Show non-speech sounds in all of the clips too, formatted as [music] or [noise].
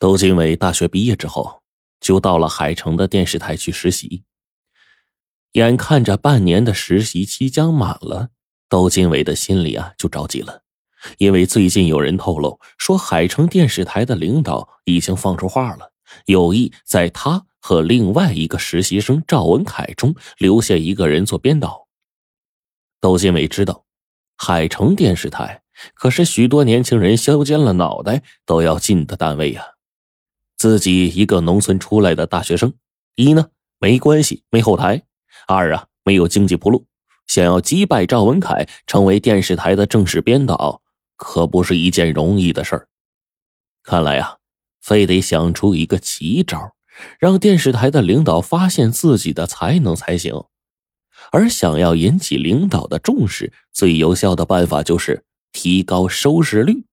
窦金伟大学毕业之后，就到了海城的电视台去实习。眼看着半年的实习期将满了，窦金伟的心里啊就着急了，因为最近有人透露说，海城电视台的领导已经放出话了，有意在他和另外一个实习生赵文凯中留下一个人做编导。窦金伟知道，海城电视台可是许多年轻人削尖了脑袋都要进的单位呀。自己一个农村出来的大学生，一呢没关系没后台，二啊没有经济铺路，想要击败赵文凯成为电视台的正式编导，可不是一件容易的事儿。看来呀，非得想出一个奇招，让电视台的领导发现自己的才能才行。而想要引起领导的重视，最有效的办法就是提高收视率。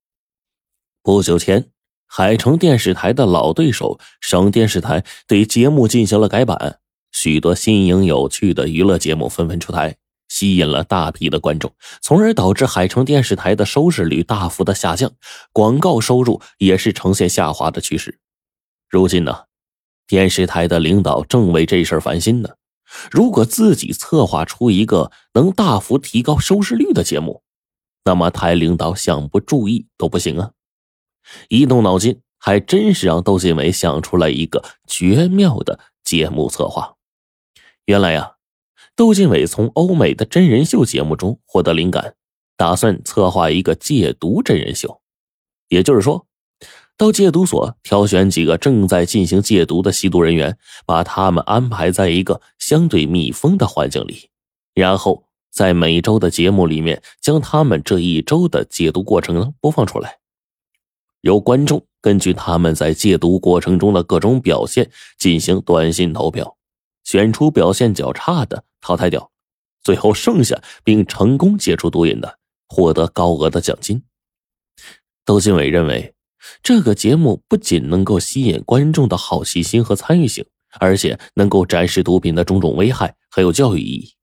不久前。海城电视台的老对手省电视台对节目进行了改版，许多新颖有趣的娱乐节目纷纷出台，吸引了大批的观众，从而导致海城电视台的收视率大幅的下降，广告收入也是呈现下滑的趋势。如今呢，电视台的领导正为这事烦心呢。如果自己策划出一个能大幅提高收视率的节目，那么台领导想不注意都不行啊。一动脑筋，还真是让窦靖伟想出来一个绝妙的节目策划。原来呀，窦靖伟从欧美的真人秀节目中获得灵感，打算策划一个戒毒真人秀。也就是说，到戒毒所挑选几个正在进行戒毒的吸毒人员，把他们安排在一个相对密封的环境里，然后在每周的节目里面将他们这一周的戒毒过程呢播放出来。由观众根据他们在戒毒过程中的各种表现进行短信投票，选出表现较差的淘汰掉，最后剩下并成功戒除毒瘾的获得高额的奖金。窦靖伟认为，这个节目不仅能够吸引观众的好奇心和参与性，而且能够展示毒品的种种危害，很有教育意义。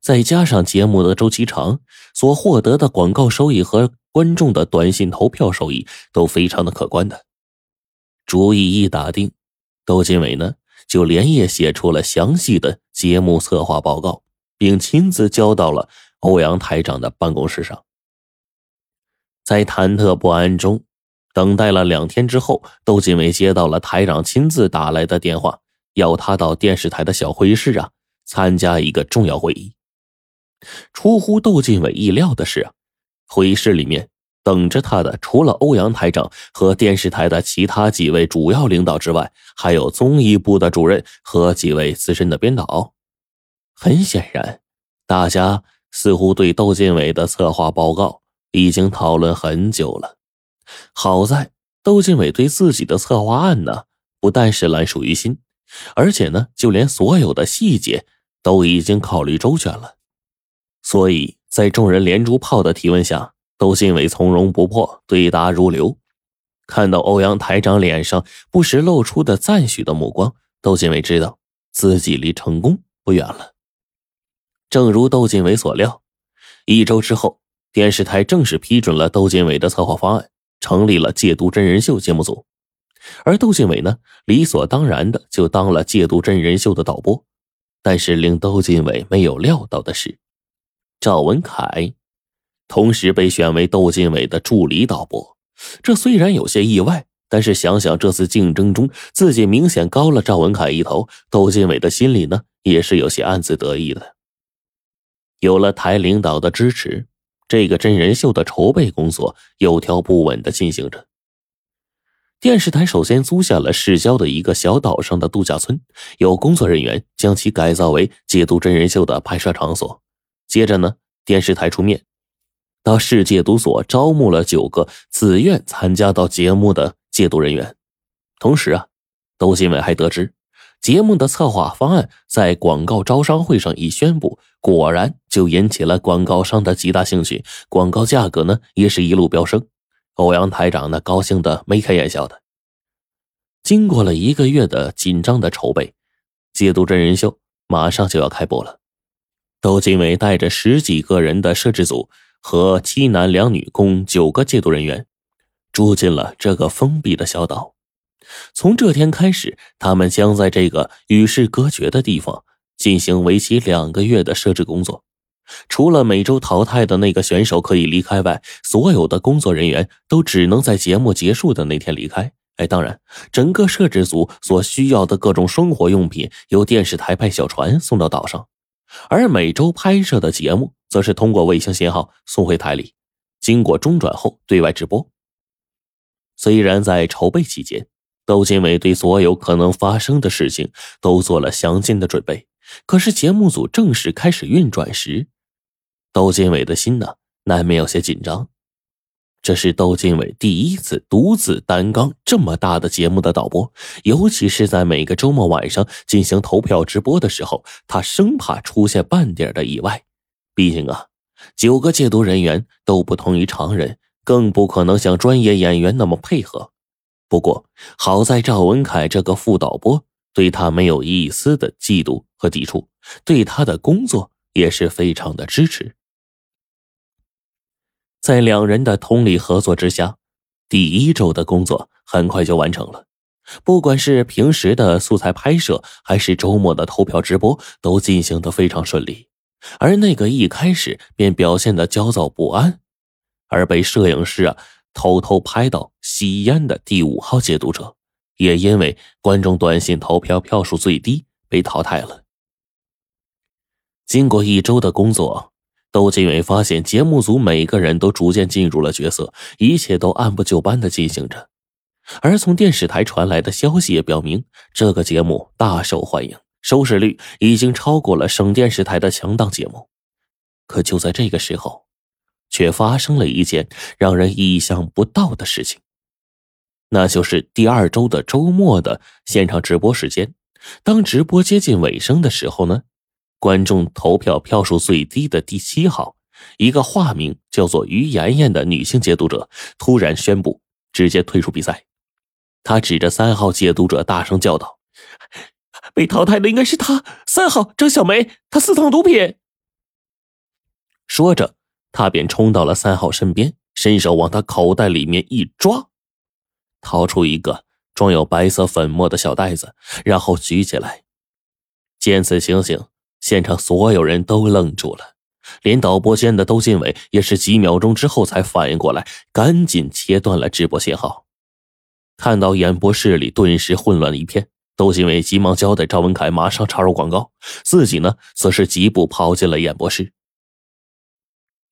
再加上节目的周期长，所获得的广告收益和。观众的短信投票收益都非常的可观的，主意一打定，窦金伟呢就连夜写出了详细的节目策划报告，并亲自交到了欧阳台长的办公室上。在忐忑不安中，等待了两天之后，窦金伟接到了台长亲自打来的电话，要他到电视台的小会议室啊参加一个重要会议。出乎窦金伟意料的是啊。会议室里面等着他的，除了欧阳台长和电视台的其他几位主要领导之外，还有综艺部的主任和几位资深的编导。很显然，大家似乎对窦建伟的策划报告已经讨论很久了。好在窦建伟对自己的策划案呢，不但是烂熟于心，而且呢，就连所有的细节都已经考虑周全了，所以。在众人连珠炮的提问下，窦靖伟从容不迫，对答如流。看到欧阳台长脸上不时露出的赞许的目光，窦靖伟知道自己离成功不远了。正如窦靖伟所料，一周之后，电视台正式批准了窦靖伟的策划方案，成立了戒毒真人秀节目组。而窦靖伟呢，理所当然的就当了戒毒真人秀的导播。但是令窦靖伟没有料到的是。赵文凯，同时被选为窦靖伟的助理导播，这虽然有些意外，但是想想这次竞争中自己明显高了赵文凯一头，窦靖伟的心里呢也是有些暗自得意的。有了台领导的支持，这个真人秀的筹备工作有条不紊的进行着。电视台首先租下了市郊的一个小岛上的度假村，有工作人员将其改造为解毒真人秀的拍摄场所。接着呢，电视台出面，到市戒毒所招募了九个自愿参加到节目的戒毒人员。同时啊，窦新伟还得知，节目的策划方案在广告招商会上一宣布，果然就引起了广告商的极大兴趣，广告价格呢也是一路飙升。欧阳台长呢高兴的眉开眼笑的。经过了一个月的紧张的筹备，戒毒真人秀马上就要开播了。窦金伟带着十几个人的摄制组和七男两女共九个戒毒人员，住进了这个封闭的小岛。从这天开始，他们将在这个与世隔绝的地方进行为期两个月的设置工作。除了每周淘汰的那个选手可以离开外，所有的工作人员都只能在节目结束的那天离开。哎，当然，整个摄制组所需要的各种生活用品由电视台派小船送到岛上，而每周拍摄的节目则是通过卫星信号送回台里，经过中转后对外直播。虽然在筹备期间，窦金伟对所有可能发生的事情都做了详尽的准备，可是节目组正式开始运转时，窦金伟的心呢，难免有些紧张。这是窦靖伟第一次独自担纲这么大的节目的导播，尤其是在每个周末晚上进行投票直播的时候，他生怕出现半点的意外。毕竟啊，九个戒毒人员都不同于常人，更不可能像专业演员那么配合。不过好在赵文凯这个副导播对他没有一丝的嫉妒和抵触，对他的工作也是非常的支持。在两人的通力合作之下，第一周的工作很快就完成了。不管是平时的素材拍摄，还是周末的投票直播，都进行的非常顺利。而那个一开始便表现的焦躁不安，而被摄影师啊偷偷拍到吸烟的第五号戒毒者，也因为观众短信投票票数最低被淘汰了。经过一周的工作。窦靖伟发现，节目组每个人都逐渐进入了角色，一切都按部就班的进行着。而从电视台传来的消息也表明，这个节目大受欢迎，收视率已经超过了省电视台的强档节目。可就在这个时候，却发生了一件让人意想不到的事情，那就是第二周的周末的现场直播时间。当直播接近尾声的时候呢？观众投票票数最低的第七号，一个化名叫做于妍妍的女性戒毒者突然宣布直接退出比赛。他指着三号戒毒者大声叫道：“ [laughs] 被淘汰的应该是他，三号张小梅，她私藏毒品。”说着，他便冲到了三号身边，伸手往他口袋里面一抓，掏出一个装有白色粉末的小袋子，然后举起来。见此情形。现场所有人都愣住了，连导播间的窦靖伟也是几秒钟之后才反应过来，赶紧切断了直播信号。看到演播室里顿时混乱一片，窦靖伟急忙交代赵文凯马上插入广告，自己呢则是疾步跑进了演播室。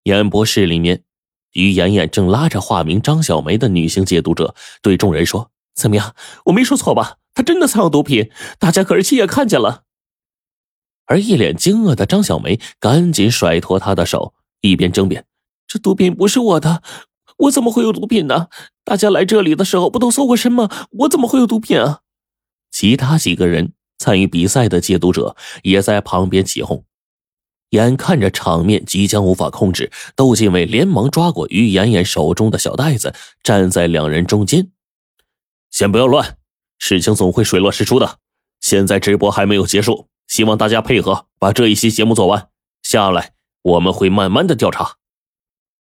演播室里面，于妍妍正拉着化名张小梅的女性戒毒者对众人说：“怎么样，我没说错吧？她真的藏有毒品，大家可是亲眼看见了。”而一脸惊愕的张小梅赶紧甩脱他的手，一边争辩：“这毒品不是我的，我怎么会有毒品呢？大家来这里的时候不都搜过身吗？我怎么会有毒品啊？”其他几个人参与比赛的戒毒者也在旁边起哄。眼看着场面即将无法控制，窦靖伟连忙抓过于妍妍手中的小袋子，站在两人中间：“先不要乱，事情总会水落石出的。现在直播还没有结束。”希望大家配合，把这一期节目做完。下来我们会慢慢的调查。